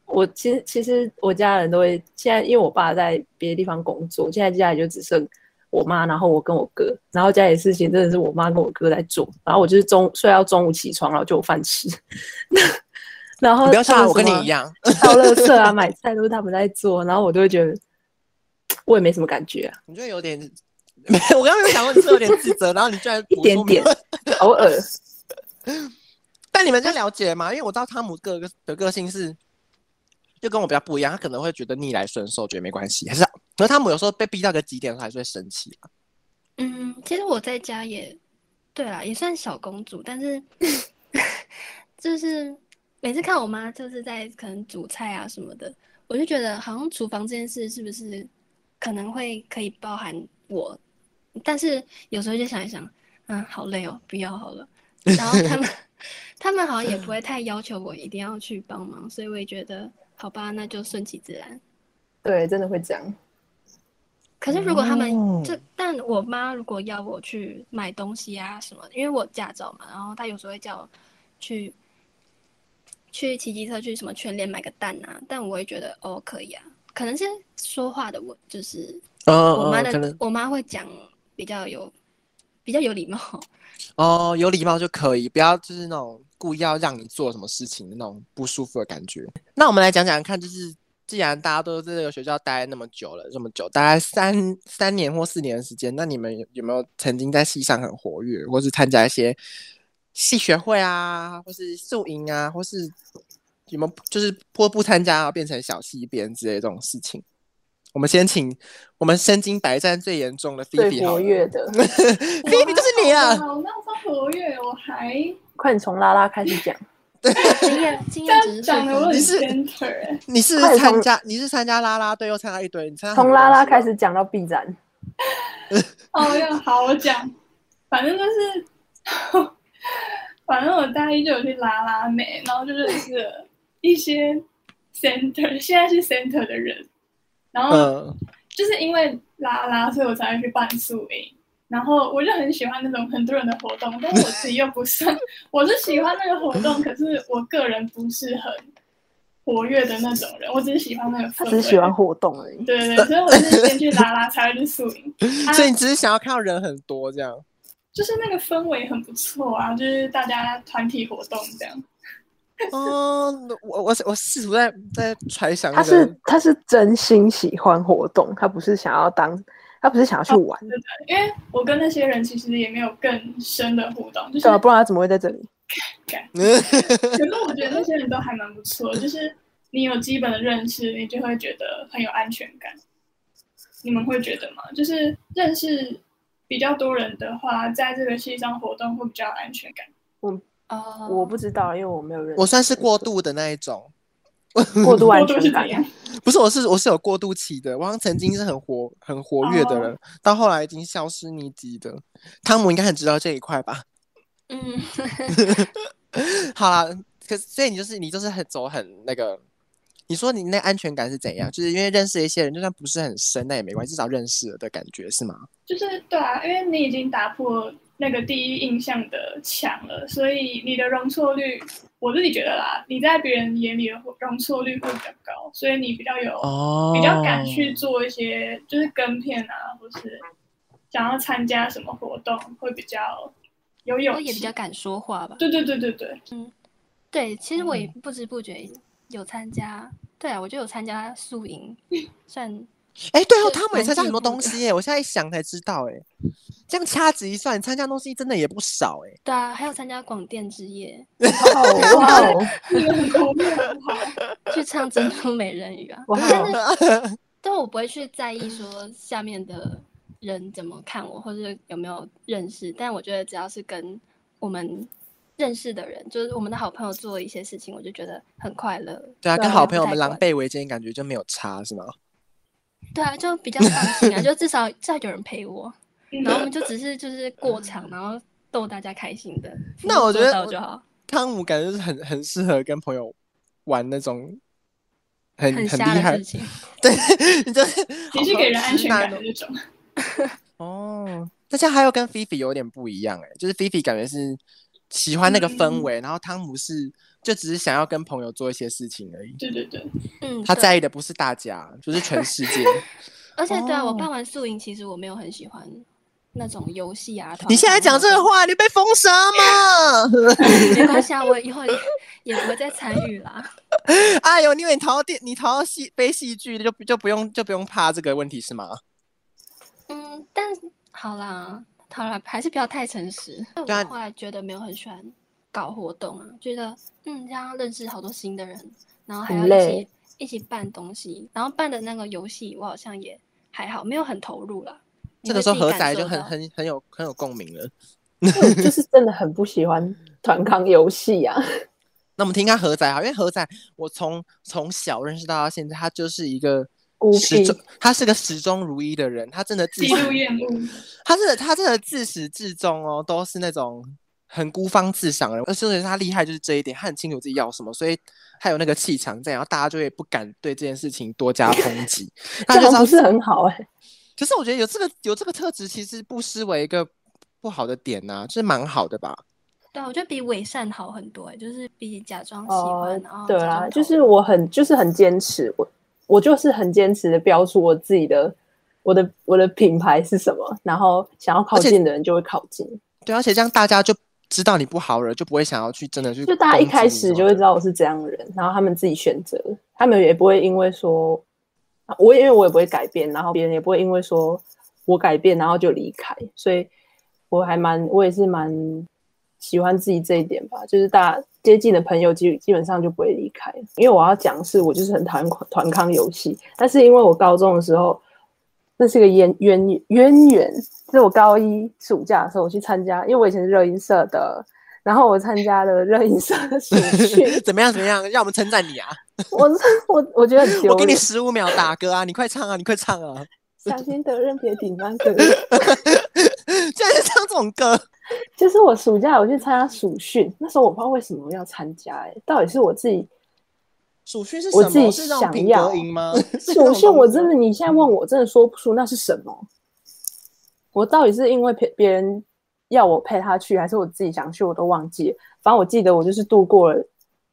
我其实其实我家人都会现在，因为我爸在别的地方工作，现在家里就只剩我妈，然后我跟我哥，然后家里事情真的是我妈跟我哥在做，然后我就是中睡到中午起床，然后就有饭吃。*laughs* 然后不要像我跟你一样，倒垃圾啊，买菜都是他们在做，然后我就会觉得 *tsk* 我也没什么感觉啊，你觉得有点。没有，我刚刚有想问你是有点自责，然后你居然 *laughs* 一点点，偶尔。*laughs* 但你们就了解吗？因为我知道汤姆个的个性是，就跟我比较不一样，他可能会觉得逆来顺受，觉得没关系，还是可是汤姆有时候被逼到个极点的时候，还是会生气啊。嗯，其实我在家也对啦，也算小公主，但是就是每次看我妈就是在可能煮菜啊什么的，我就觉得好像厨房这件事是不是可能会可以包含我，但是有时候就想一想，嗯，好累哦，不要好了。然后他们 *laughs* 他们好像也不会太要求我一定要去帮忙，所以我也觉得好吧，那就顺其自然。对，真的会这样。可是如果他们就，嗯、但我妈如果要我去买东西啊什么，因为我驾照嘛，然后她有时候会叫我去去骑机车去什么全联买个蛋啊，但我会觉得哦可以啊，可能是说话的我就是我妈的，哦哦、我妈会讲比较有比较有礼貌 *laughs* 哦，有礼貌就可以，不要就是那种故意要让你做什么事情的那种不舒服的感觉。那我们来讲讲看，就是。既然大家都在这个学校待那么久了，这么久，大概三三年或四年的时间，那你们有，有没有曾经在戏上很活跃，或是参加一些戏学会啊，或是宿营啊，或是有没有就是或不参加，变成小戏编之类这种事情？我们先请我们身经百战最严重的菲比，最活跃的。*laughs* 菲比就是你啊！我那么活跃，我还快点从拉拉开始讲。*laughs* 经验 *laughs* 经验值是你是你是参加你是参加拉拉队又参加一堆，你参加从拉拉开始讲到 B 站。哦，要好我讲，反正就是，反正我大一就有去拉拉美，然后就认识了一些 center 现在是 center 的人，然后就是因为拉拉，所以我才会去办宿营。然后我就很喜欢那种很多人的活动，但是我自己又不是，我是喜欢那个活动，可是我个人不是很活跃的那种人，我只是喜欢那个氛围，他只是喜欢活动而已。对对对，所以我是先去拉拉，才会去宿营。所以你只是想要看到人很多这样？就是那个氛围很不错啊，就是大家团体活动这样。*laughs* 哦，我我我试图在在揣想，他是他是真心喜欢活动，他不是想要当。他不是想要去玩，哦，对对，因为我跟那些人其实也没有更深的互动，就是对啊，不然他怎么会在这里？*laughs* *laughs* 可是我觉得那些人都还蛮不错，就是你有基本的认识，你就会觉得很有安全感。你们会觉得吗？就是认识比较多人的话，在这个系上活动会比较有安全感。我啊，我不知道，因为我没有认识。我算是过度的那一种。*laughs* 过度安全感，*laughs* 不是，我是我是有过渡期的。我好像曾经是很活很活跃的人，*laughs* 到后来已经消失匿迹的。汤姆应该很知道这一块吧？嗯，好啦，可是所以你就是你就是很走很那个。你说你那安全感是怎样？就是因为认识一些人，就算不是很深，那也没关系，至少认识了的感觉是吗？就是对啊，因为你已经打破那个第一印象的强了，所以你的容错率，我自己觉得啦，你在别人眼里的容错率会比较高，所以你比较有、哦、比较敢去做一些就是跟片啊，或是想要参加什么活动，会比较有勇气，也比较敢说话吧。对对对对对，嗯，对，其实我也不知不觉。有参加，对啊，我就有参加宿营，算，哎、欸，对哦，他们也参加很多东西耶，我现在一想才知道，哎，这样掐指一算，参加东西真的也不少，哎，对啊，还有参加广电之夜 *laughs* *laughs* 哇哦，去唱珍珠美人鱼啊，哇，但我不会去在意说下面的人怎么看我，或者有没有认识，但我觉得只要是跟我们。认识的人，就是我们的好朋友，做一些事情，我就觉得很快乐。对啊，跟好朋友们狼狈为奸，感觉就没有差，是吗？对啊，就比较放心啊，*laughs* 就至少至少有人陪我，然后我们就只是就是过场，然后逗大家开心的。那我觉得就好。汤姆感觉就是很很适合跟朋友玩那种很很厉害的事情。*laughs* 对，你就是你是给人安全感的那种。*laughs* 哦，大家还有跟菲菲有点不一样哎，就是菲菲感觉是。喜欢那个氛围，嗯、然后汤姆是就只是想要跟朋友做一些事情而已。对对对，嗯，他在意的不是大家，就是全世界。*laughs* 而且对啊，我办完宿营，其实我没有很喜欢那种游戏啊。你现在讲这个话，你被封杀吗？*laughs* 没关系啊，我以后也也不会再参与啦。*laughs* 哎呦，因为你逃到电，你逃到戏悲戏剧，就就不用就不用怕这个问题是吗？嗯，但好啦。好了，还是不要太诚实。对啊，我后来觉得没有很喜欢搞活动啊，觉得嗯，这样认识好多新的人，然后还要一起一起办东西，然后办的那个游戏我好像也还好，没有很投入啦。这个时候何仔就很很很有很有共鸣了。*laughs* 就是真的很不喜欢团康游戏啊。*laughs* 那我们听一下何仔好，因为何仔我从从小认识到他现在，他就是一个始终，他是个始终如一的人，他真的自始他是他真的自始至终哦，都是那种很孤芳自赏的人。而且他厉害就是这一点，他很清楚自己要什么，所以他有那个气场在，然后大家就会不敢对这件事情多加抨击。*laughs* 他就不是很好哎、欸。*laughs* 可是我觉得有这个有这个特质，其实不失为一个不好的点呐、啊，就是蛮好的吧。对，我觉得比伪善好很多，就是比假装喜欢。呃、然后对啊，就是我很就是很坚持，我我就是很坚持的标出我自己的我的我的品牌是什么，然后想要靠近的人就会靠近。对，而且这样大家就知道你不好惹，就不会想要去真的去。就大家一开始就会知道我是这样的人，然后他们自己选择，他们也不会因为说。我因为我也不会改变，然后别人也不会因为说我改变，然后就离开，所以我还蛮，我也是蛮喜欢自己这一点吧。就是大家接近的朋友基基本上就不会离开。因为我要讲的是，我就是很讨厌团康游戏，但是因为我高中的时候，那是个渊渊渊源，就是我高一暑假的时候我去参加，因为我以前是热音社的。然后我参加了热音社的暑训，*laughs* 怎么样？怎么样？让我们称赞你啊！*laughs* 我我我觉得很丢。我给你十五秒打歌啊！你快唱啊！你快唱啊！小心得任别顶班歌，*laughs* 竟然是唱这种歌。*laughs* 就是我暑假我去参加暑训，那时候我不知道为什么要参加、欸，哎，到底是我自己暑训是什么我自己想要吗？*laughs* 暑训我真的，你现在问我，真的说不出那是什么。我到底是因为别别人。要我陪他去，还是我自己想去，我都忘记了。反正我记得我就是度过了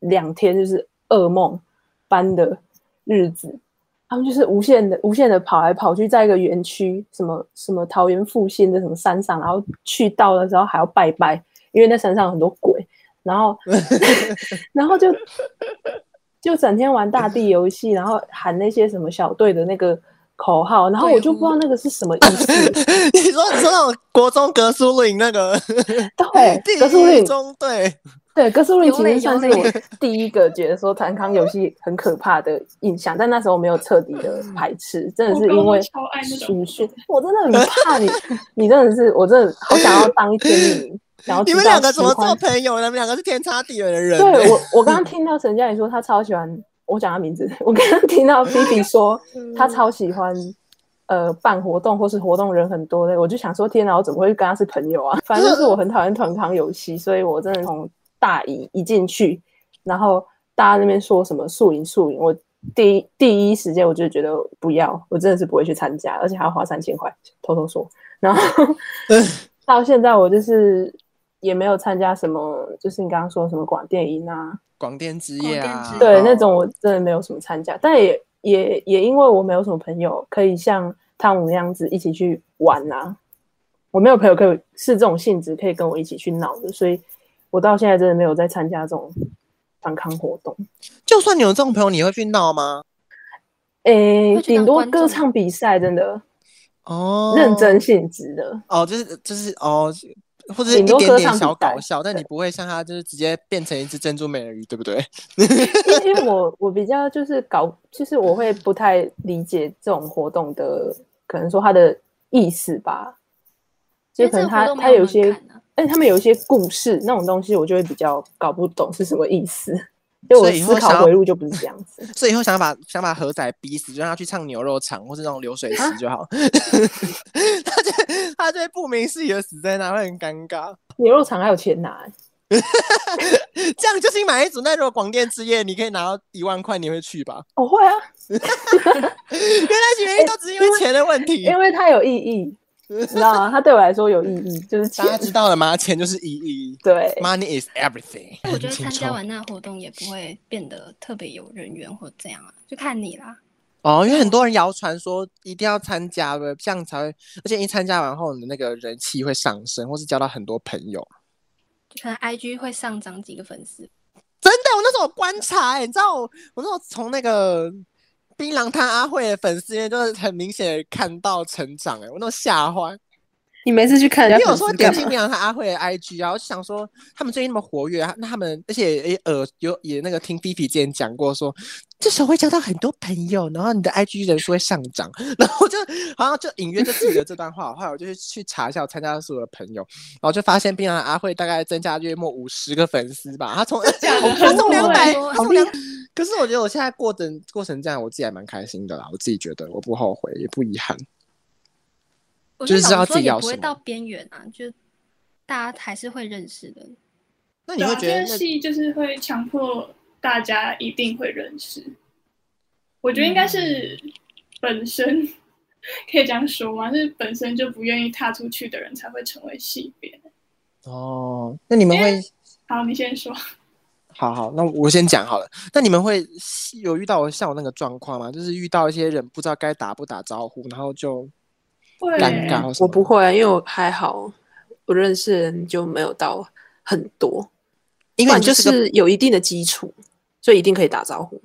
两天，就是噩梦般的日子。他们就是无限的、无限的跑来跑去，在一个园区，什么什么桃园复兴的什么山上，然后去到的时候还要拜拜，因为那山上有很多鬼。然后，*laughs* 然后就就整天玩大地游戏，然后喊那些什么小队的那个。口号，然后我就不知道那个是什么意思。*laughs* 你说你说那种国中格苏林那个，对，*laughs* 格苏林中对对格苏林其实算是我 *laughs* 第一个觉得说团康游戏很可怕的印象，但那时候没有彻底的排斥，真的是因为暑训，我真的很怕你，*laughs* 你真的是，我真的好想要当一天 *laughs* 你。然后你们两个怎么做朋友？你们两个是天差地远的人。对我，我刚刚听到陈佳宇说他超喜欢。我讲他名字，我刚刚听到 Fifi 说他超喜欢呃办活动或是活动人很多的，我就想说天哪，我怎么会跟他是朋友啊？反正就是我很讨厌团康游戏，所以我真的从大一一进去，然后大家那边说什么宿营宿营，我第一第一时间我就觉得不要，我真的是不会去参加，而且还要花三千块，偷偷说。然后 *laughs* 到现在我就是也没有参加什么，就是你刚刚说什么广电营啊。广电之夜啊，对，那种我真的没有什么参加，但也也也因为我没有什么朋友可以像汤姆那样子一起去玩啊，我没有朋友可以是这种性质可以跟我一起去闹的，所以我到现在真的没有在参加这种反抗活动。就算你有这种朋友，你会去闹吗？诶、欸，顶多歌唱比赛，真的哦，认真性质的哦，就是就是哦。或者一点点小搞笑，但你不会像他，就是直接变成一只珍珠美人鱼，对不对？*laughs* 因为我我比较就是搞，就是我会不太理解这种活动的，可能说他的意思吧。就可能他他有些，哎，他们有一些故事那种东西，我就会比较搞不懂是什么意思。*laughs* 就我思考回路就不是这样子，*laughs* 所以以后想把想把何仔逼死，就让他去唱牛肉场或是那种流水席就好。啊、*laughs* 他就他就会不明事理的死在那，会很尴尬。牛肉场还有钱拿，这样就是你买一组。那如果广电之夜，你可以拿到一万块，你会去吧？我会啊。原来原因都只是因为钱的问题，因为它有意义。你知道吗？它对我来说有意义，就是大家知道了吗？钱就是意义。对，Money is everything。我觉得参加完那活动也不会变得特别有人缘或这样啊，就看你啦。哦，因为很多人谣传说一定要参加的，这样才会，而且一参加完后，你的那个人气会上升，或是交到很多朋友，就可能 IG 会上涨几个粉丝。真的，我那时候观察、欸，你知道我，我那时候从那个。槟榔摊阿慧的粉丝，就是很明显的看到成长哎，我那种吓坏。你每次去看人家，因为有时候点进槟榔摊阿慧的 IG 啊，我就想说他们最近那么活跃，那他们而且也呃有也那个听菲菲之前讲过说，这时候会交到很多朋友，然后你的 IG 人数会上涨，*laughs* 然后就好像就隐约就记得这段话，后来我就去查一下我参加所有的朋友，然后就发现槟榔阿慧大概增加约莫五十个粉丝吧，他从 *laughs* 他从两百，他从两，可是我觉得我现在过成过成这样，我自己还蛮开心的啦，我自己觉得我不后悔也不遗憾。就是知道自己要会到边缘啊，就大家还是会认识的。那你会觉得戏就是会强迫大家一定会认识？我觉得应该是本身、嗯、*laughs* 可以这样说吗？是本身就不愿意踏出去的人才会成为戏边。哦，那你们会？好，你先说。好好，那我先讲好了。那你们会有遇到像我那个状况吗？就是遇到一些人不知道该打不打招呼，然后就。尴尬，我不会，因为我还好，我认识的人就没有到很多，因为就是有一定的基础，所以一定可以打招呼。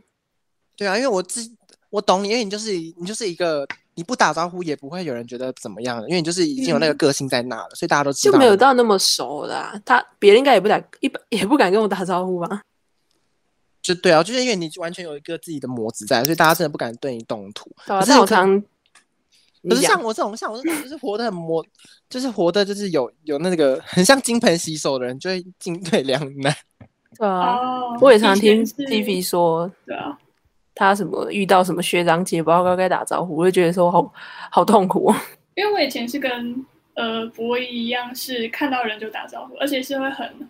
对啊，因为我自我懂你，因为你就是你就是一个你不打招呼也不会有人觉得怎么样，因为你就是已经有那个个性在那了，嗯、所以大家都知道。就没有到那么熟的、啊，他别人应该也不敢一般也不敢跟我打招呼吧？就对啊，就是因为你完全有一个自己的模子在，所以大家真的不敢对你动土。可是我常。可是像我这种，像我这种，就是活得很模，就是活的，就是有有那个很像金盆洗手的人，就会进退两难。对啊，我也常听 TV 说，对啊，他什么遇到什么学长姐不知道该该打招呼，我就觉得说好 *laughs* 好痛苦。因为我以前是跟呃博一一样，是看到人就打招呼，而且是会很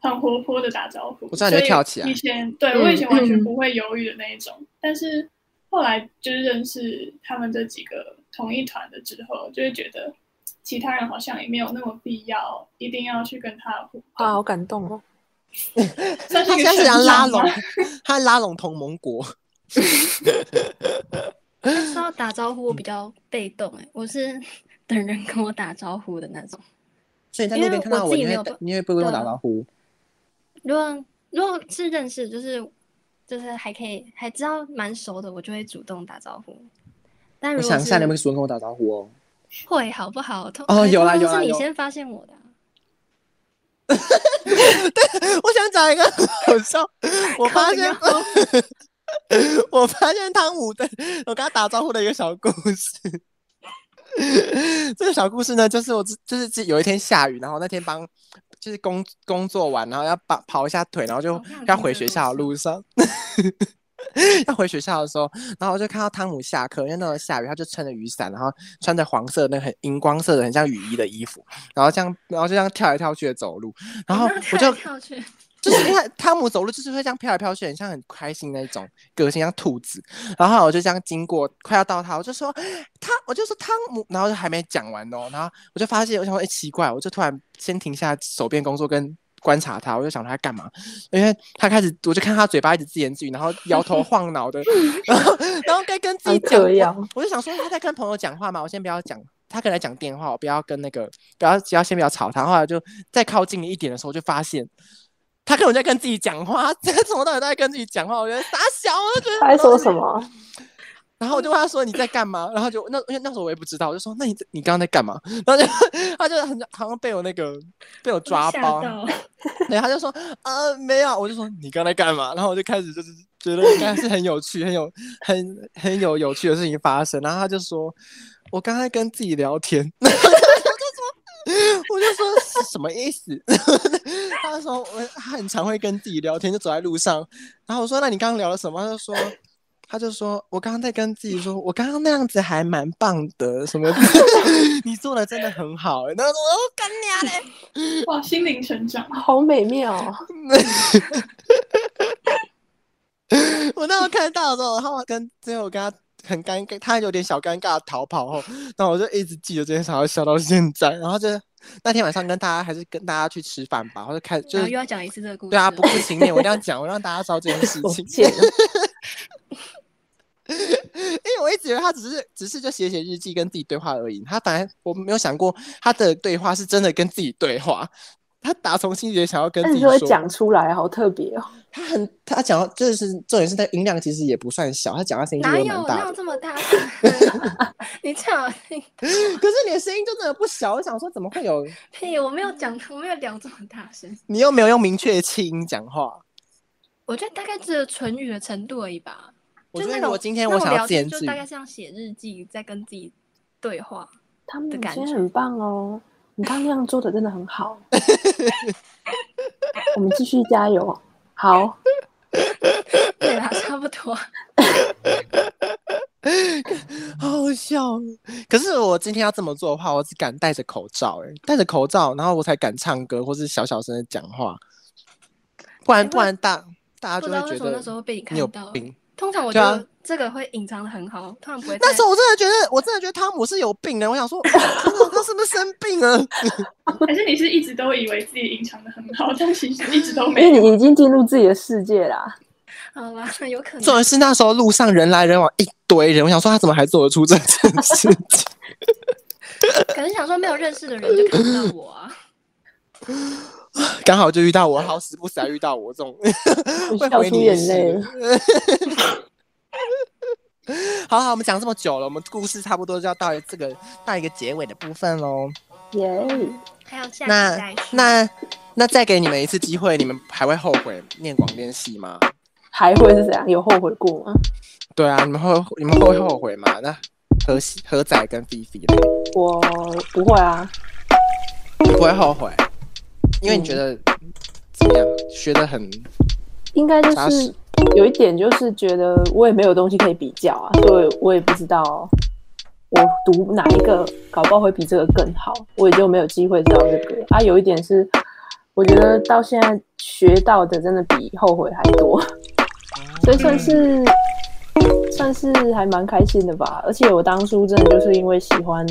很活泼的打招呼，我知道你会跳起来。以前对我以前完全不会犹豫的那一种，嗯、但是。后来就是认识他们这几个同一团的之后，就会觉得其他人好像也没有那么必要，一定要去跟他互动。啊，好感动哦！他现在是想拉拢，他拉拢同盟国。*laughs* 说到打招呼，我比较被动哎，我是等人跟我打招呼的那种。所以在那边看到我，你会你会不会跟我打招呼？如果如果是认识，就是。就是还可以，还知道蛮熟的，我就会主动打招呼。但如果我想一下，你有没有主动跟我打招呼哦？会，好不好？哦，有啦有啦，是你先发现我的。*laughs* 对，我想讲一个好笑。我发现，*laughs* 我发现汤姆的，我跟他打招呼的一个小故事。*laughs* 这个小故事呢，就是我就是有一天下雨，然后那天帮。就是工工作完，然后要跑跑一下腿，然后就要回学校的路上，*laughs* 要回学校的时候，然后我就看到汤姆下课，因为那时候下雨，他就撑着雨伞，然后穿着黄色那很荧光色的很像雨衣的衣服，然后这样，然后就这样跳来跳去的走路，然后我就。跳去就是因为汤姆走路就是会这样飘来飘去，很像很开心那种个性，像兔子。然后我就这样经过，快要到他，我就说他，我就说汤姆，然后就还没讲完哦。然后我就发现，我想说，哎，奇怪，我就突然先停下手边工作跟观察他，我就想他在干嘛？因为他开始，我就看他嘴巴一直自言自语，然后摇头晃脑的，*laughs* 然后然后该跟自己讲，我，我就想说他在跟朋友讲话嘛，我先不要讲，他可能在讲电话，我不要跟那个，不要只要先不要吵他。后来就再靠近一点的时候，就发现。他可能在跟自己讲话，这个从头到尾都在跟自己讲话。我觉得傻小，我就觉得他在说什么？然后我就问他说：“你在干嘛？”然后就那因为那时候我也不知道，我就说：“那你你刚刚在干嘛？”然后就 *laughs* 他就很好像被我那个被我抓包，*laughs* 对，他就说：“呃，没有。”我就说：“你刚才干嘛？”然后我就开始就是觉得应该是很有趣、很有很很有有趣的事情发生。然后他就说：“我刚才跟自己聊天。*laughs* ”我就说是什么意思？他说我他很常会跟自己聊天，就走在路上。然后我说，那你刚刚聊了什么？他就说他就说我刚刚在跟自己说，我刚刚那样子还蛮棒的，什么？*laughs* 你做的真的很好。然后说我干你嘞！*laughs* 哇，心灵成长，好美妙。*laughs* 我那时候看到的时候，然后跟最后我跟他。很尴尬，他有点小尴尬逃跑后，然后我就一直记得这件事，然后笑到现在。然后就那天晚上跟大家还是跟大家去吃饭吧，然后就开就是又要讲一次这个故事。对啊，不负情面，我一定要讲，我让大家知道这件事情。因为我一直以为他只是只是就写写日记跟自己对话而已，他反而我没有想过他的对话是真的跟自己对话。他打从心底想要跟自己说，说讲出来，好特别哦。*laughs* 他很，他讲到就是重点是，他音量其实也不算小，他讲话声音就蛮大的。哪有哪有这么大？*laughs* 你这样，*laughs* 可是你的声音就真的不小。我想说，怎么会有？嘿，我没有讲，我没有讲这么大声。你又没有用明确的气音讲话。我觉得大概只有唇语的程度而已吧。我觉得如果今天我想要自言自语，就大概像写日记，在跟自己对话。他们的感觉很棒哦，你刚那样做的真的很好。*laughs* 我们继续加油。好，*laughs* 对啦，差不多。*laughs* 好好笑。可是我今天要这么做的话，我只敢戴着口罩，哎，戴着口罩，然后我才敢唱歌，或是小小声的讲话。不然，不然大大家就会觉得那时候被你看到。通常我觉得这个会隐藏的很好，通常不会。那时候我真的觉得，我真的觉得汤姆是有病的。我想说，他是不是生病了？*laughs* 还是你是一直都以为自己隐藏的很好，但其实一直都没有？因为你已经进入自己的世界啦。*laughs* 好吧，有可能。重点是那时候路上人来人往，一堆人。我想说，他怎么还做得出这件事情？*laughs* 可能想说，没有认识的人就看不到我啊。*laughs* 刚好就遇到我，好死不死还遇到我这种 *laughs* 会回你眼泪。*laughs* 好好，我们讲这么久了，我们故事差不多就要到这个到一个结尾的部分喽。耶 Yeah，还有下那那那再给你们一次机会，你们还会后悔念广电系吗？还会是怎样？有后悔过吗？对啊，你们会你们会后悔吗？那何何仔跟菲菲呢？我不会啊，你不会后悔。因为你觉得怎么样？嗯、学得很，应该就是有一点，就是觉得我也没有东西可以比较啊，所以我也不知道我读哪一个，搞不好会比这个更好，我也就没有机会知道这个啊。有一点是，我觉得到现在学到的真的比后悔还多，所以算是算是还蛮开心的吧。而且我当初真的就是因为喜欢。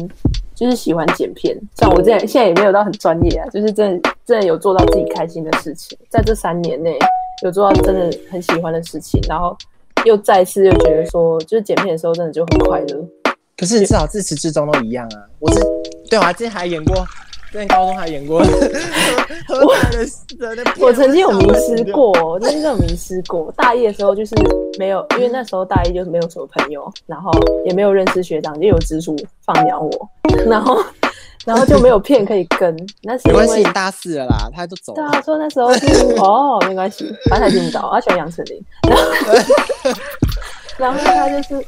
就是喜欢剪片，像我这样，现在也没有到很专业啊，就是真的真的有做到自己开心的事情，在这三年内有做到真的很喜欢的事情，然后又再次又觉得说，就是剪片的时候真的就很快乐。可是至少自始至终都一样啊，我是对啊，之前还演过。在高中还演过，我我曾经有迷失过，真的有迷失过。大一的时候就是没有，因为那时候大一就是没有什么朋友，然后也没有认识学长，就有直属放鸟我，然后然后就没有片可以跟。那是因为大四了啦，他就走了。对啊，说那时候是哦，没关系，反正他听不到，他喜欢杨丞琳。然后然后他就是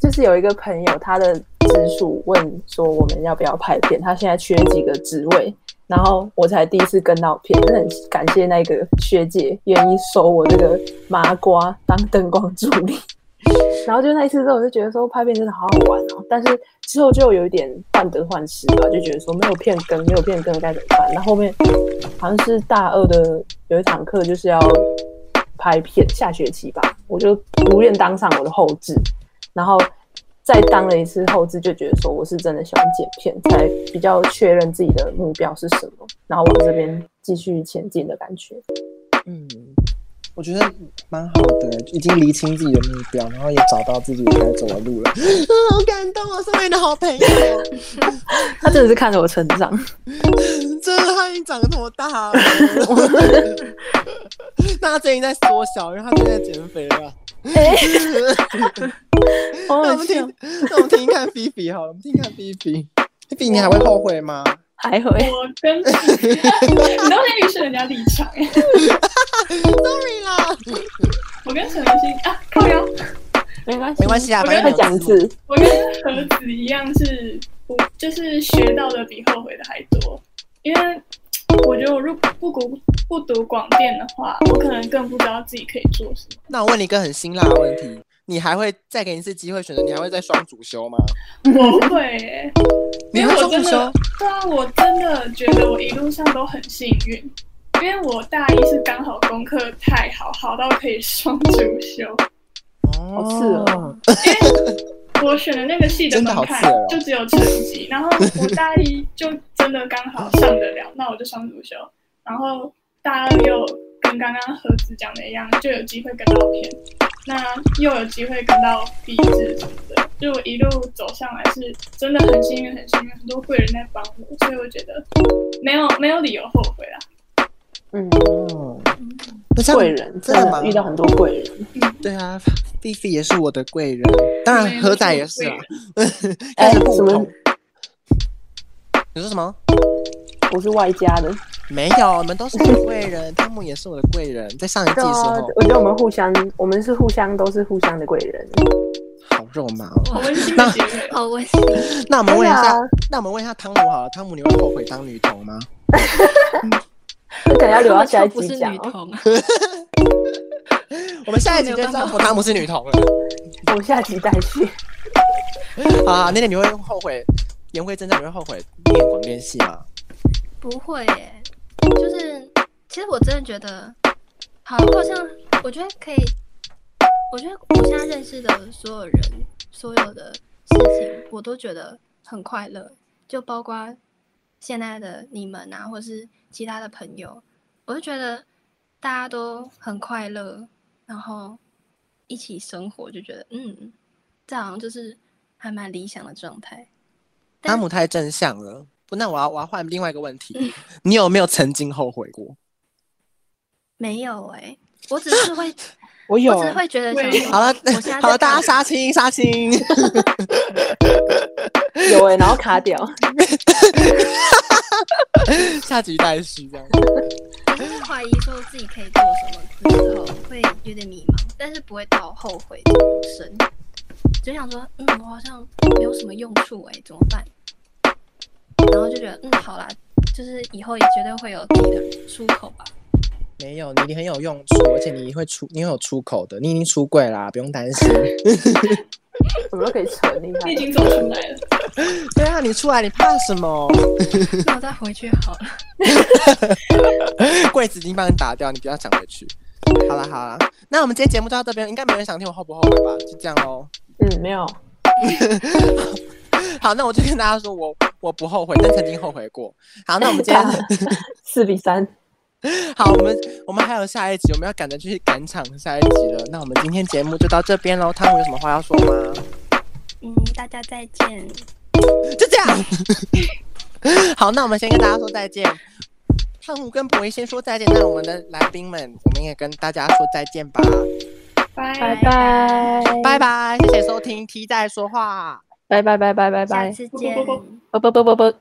就是有一个朋友，他的。直属问说我们要不要拍片？他现在缺几个职位，然后我才第一次跟到片，真很感谢那个学姐愿意收我这个麻瓜当灯光助理。*laughs* 然后就那一次之后，我就觉得说拍片真的好好玩哦。但是之后就有一点患得患失吧，就觉得说没有片跟，没有片跟该怎么办？那后，后面好像是大二的有一堂课就是要拍片，下学期吧，我就如愿当上我的后制，然后。再当了一次后置，就觉得说我是真的喜欢剪片，才比较确认自己的目标是什么，然后往这边继续前进的感觉。嗯，我觉得蛮好的，已经厘清自己的目标，然后也找到自己该走的路了。*laughs* 好感动啊，身为你的好朋友，他 *laughs* 真的是看着我成长，真的他已经长得那么大了。*laughs* 那他最近在缩小，因为他最近在减肥了。哎，那我们听，那我们听看菲菲好了，我们听看菲菲。菲菲，你还会后悔吗？还会。我跟你 *laughs* 都先预设人家立场，sorry 啦。我跟陈文心啊，靠腰，没关系，没关系啊，反正讲字。我跟何子一样，是不就是学到的比后悔的还多，因为。我觉得我如果不读不读广电的话，我可能更不知道自己可以做什么。那我问你一个很辛辣的问题，你还会再给你一次机会选择？你还会再双主修吗？*laughs* 我会、欸，因为我真的，对啊，我真的觉得我一路上都很幸运，因为我大一是刚好功课太好，好到可以双主修。哦，是哦。我选的那个系的门槛就只有成绩，然后我大一就真的刚好上得了，那我就双主修，然后大二又隔跟刚刚盒子讲的一样，就有机会跟到片，那又有机会跟到毕制什么的，就我一路走上来是真的很幸运，很幸运，很多贵人在帮我，所以我觉得没有没有理由后悔啦。嗯，贵人真的遇到很多贵人。嗯，对啊，Fifi 也是我的贵人，当然何仔也是啊。*laughs* 但是，什么？你说什么？我是外加的，没有，我们都是贵人。汤姆也是我的贵人，*laughs* 在上一季的时候，啊，我觉得我们互相，我们是互相都是互相的贵人。好肉麻哦，好温馨，好温馨。那我们问一下，那我们问一下汤姆好了，汤姆你会后悔当女童吗？*laughs* 可能要留到下一集讲。不是女同啊，*laughs* 我们下一集就知道汤姆是女童了。我下集再去。啊，那天你会后悔？言归正传，你会后悔念广电系吗？不会耶，就是其实我真的觉得，好，好像我觉得可以，我觉得我现在认识的所有人，所有的事情，我都觉得很快乐，就包括现在的你们啊，或是其他的朋友，我就觉得大家都很快乐，然后一起生活，就觉得嗯，这好像就是还蛮理想的状态。汤姆太正向了。那我要我要换另外一个问题，嗯、*laughs* 你有没有曾经后悔过？没有哎、欸，我只是会，*laughs* 我有，我只是会觉得好了，好了，大家杀青杀青，*laughs* 有哎、欸，然后卡掉，下集待续这样。就是怀疑说自己可以做什么之后，会有点迷茫，但是不会到后悔这么深，就想说，嗯，我好像没有什么用处哎、欸，怎么办？然后就觉得，嗯，好啦，就是以后也绝对会有自己的出口吧。没有，你你很有用处，而且你会出，你会有出口的，你已经出柜啦，不用担心。*laughs* 什么都可以成，你已经走出来了。*laughs* 对啊，你出来，你怕什么？*laughs* 那我再回去好了。柜子已经帮你打掉，你不要想回去。好了好了，那我们今天节目就到这边，应该没人想听我后不后悔吧？就这样喽。嗯，没有。*laughs* 好，那我就跟大家说，我我不后悔，但曾经后悔过。好，那我们今天 *laughs* 四比三。*laughs* 好，我们我们还有下一集，我们要赶着去赶场下一集了。那我们今天节目就到这边喽。汤姆有什么话要说吗？嗯，大家再见。就这样。好，那我们先跟大家说再见。汤姆跟博一先说再见，那我们的来宾们，我们也跟大家说再见吧。拜拜拜拜拜，谢谢收听 T 在说话。拜拜拜拜拜拜，下次见。啵啵啵啵啵。